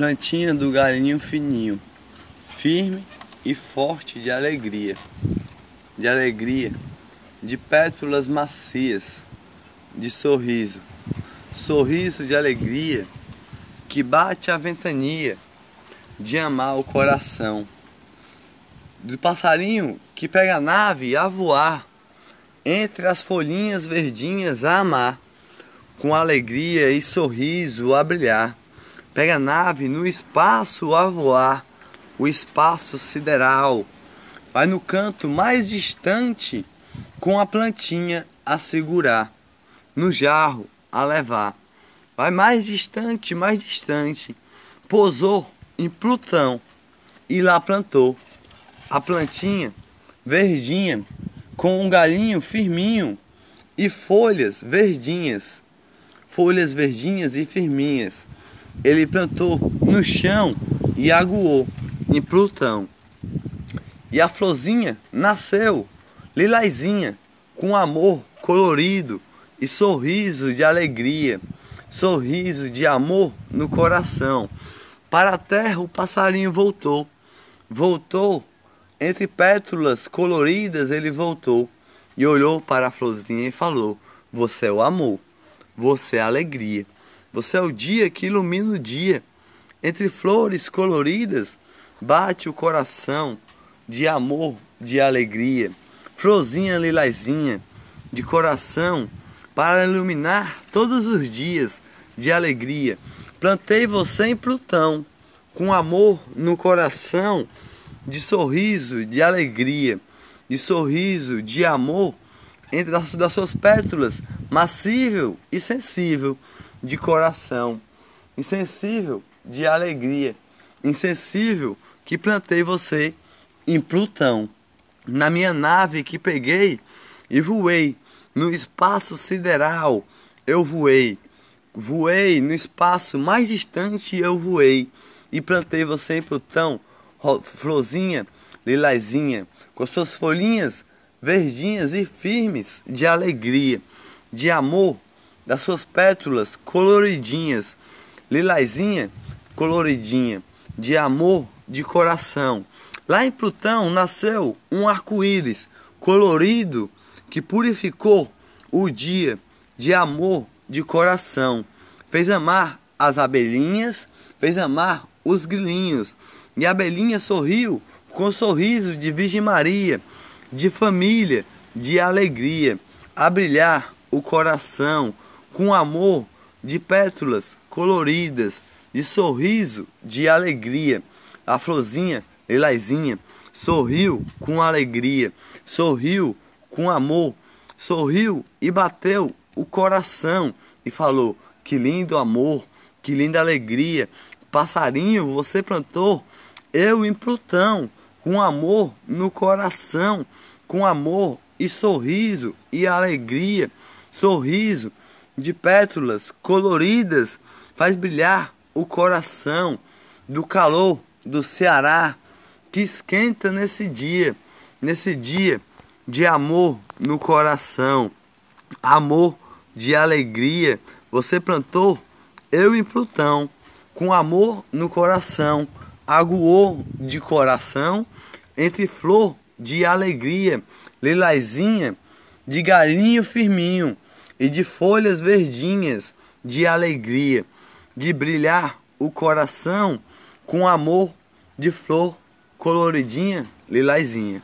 Plantinha do galinho fininho, firme e forte de alegria, de alegria, de pétalas macias, de sorriso, sorriso de alegria que bate a ventania de amar o coração, do passarinho que pega a nave a voar entre as folhinhas verdinhas a amar, com alegria e sorriso a brilhar. Pega a nave no espaço a voar, o espaço sideral. Vai no canto mais distante, com a plantinha a segurar, no jarro a levar. Vai mais distante, mais distante. Pousou em Plutão e lá plantou a plantinha verdinha com um galinho firminho e folhas verdinhas, folhas verdinhas e firminhas. Ele plantou no chão e aguou em Plutão. E a florzinha nasceu, lilazinha, com amor colorido e sorriso de alegria, sorriso de amor no coração. Para a terra o passarinho voltou, voltou, entre pétalas coloridas ele voltou e olhou para a florzinha e falou: Você é o amor, você é a alegria, você é o dia que ilumina o dia. Entre flores coloridas bate o coração de amor, de alegria. Florzinha lilazinha, de coração, para iluminar todos os dias de alegria. Plantei você em Plutão, com amor no coração, de sorriso, de alegria, de sorriso, de amor, entre as das suas pétalas, massível e sensível, de coração, insensível de alegria, insensível que plantei você em Plutão, na minha nave que peguei e voei no espaço sideral. Eu voei, voei no espaço mais distante. Eu voei e plantei você em Plutão, florzinha, lilazinha, com suas folhinhas verdinhas e firmes de alegria, de amor, das suas pétalas coloridinhas, lilazinha, coloridinha, de amor de coração. Lá em Plutão nasceu um arco-íris colorido que purificou o dia de amor de coração. Fez amar as abelhinhas, fez amar os grilinhos. E a abelhinha sorriu com sorriso de Virgem Maria, de família, de alegria, a brilhar o coração com amor de pétalas coloridas, de sorriso, de alegria. A florzinha, Elaizinha, sorriu com alegria, sorriu com amor, sorriu e bateu o coração e falou: Que lindo amor, que linda alegria. Passarinho, você plantou eu em Plutão, com amor no coração, com amor e sorriso e alegria, sorriso de pétalas coloridas faz brilhar o coração do calor do Ceará que esquenta nesse dia, nesse dia de amor no coração, amor de alegria. Você plantou eu em Plutão, com amor no coração, aguou de coração, entre flor de alegria, lilazinha, de galinho firminho e de folhas verdinhas de alegria, de brilhar o coração com amor de flor coloridinha, lilazinha.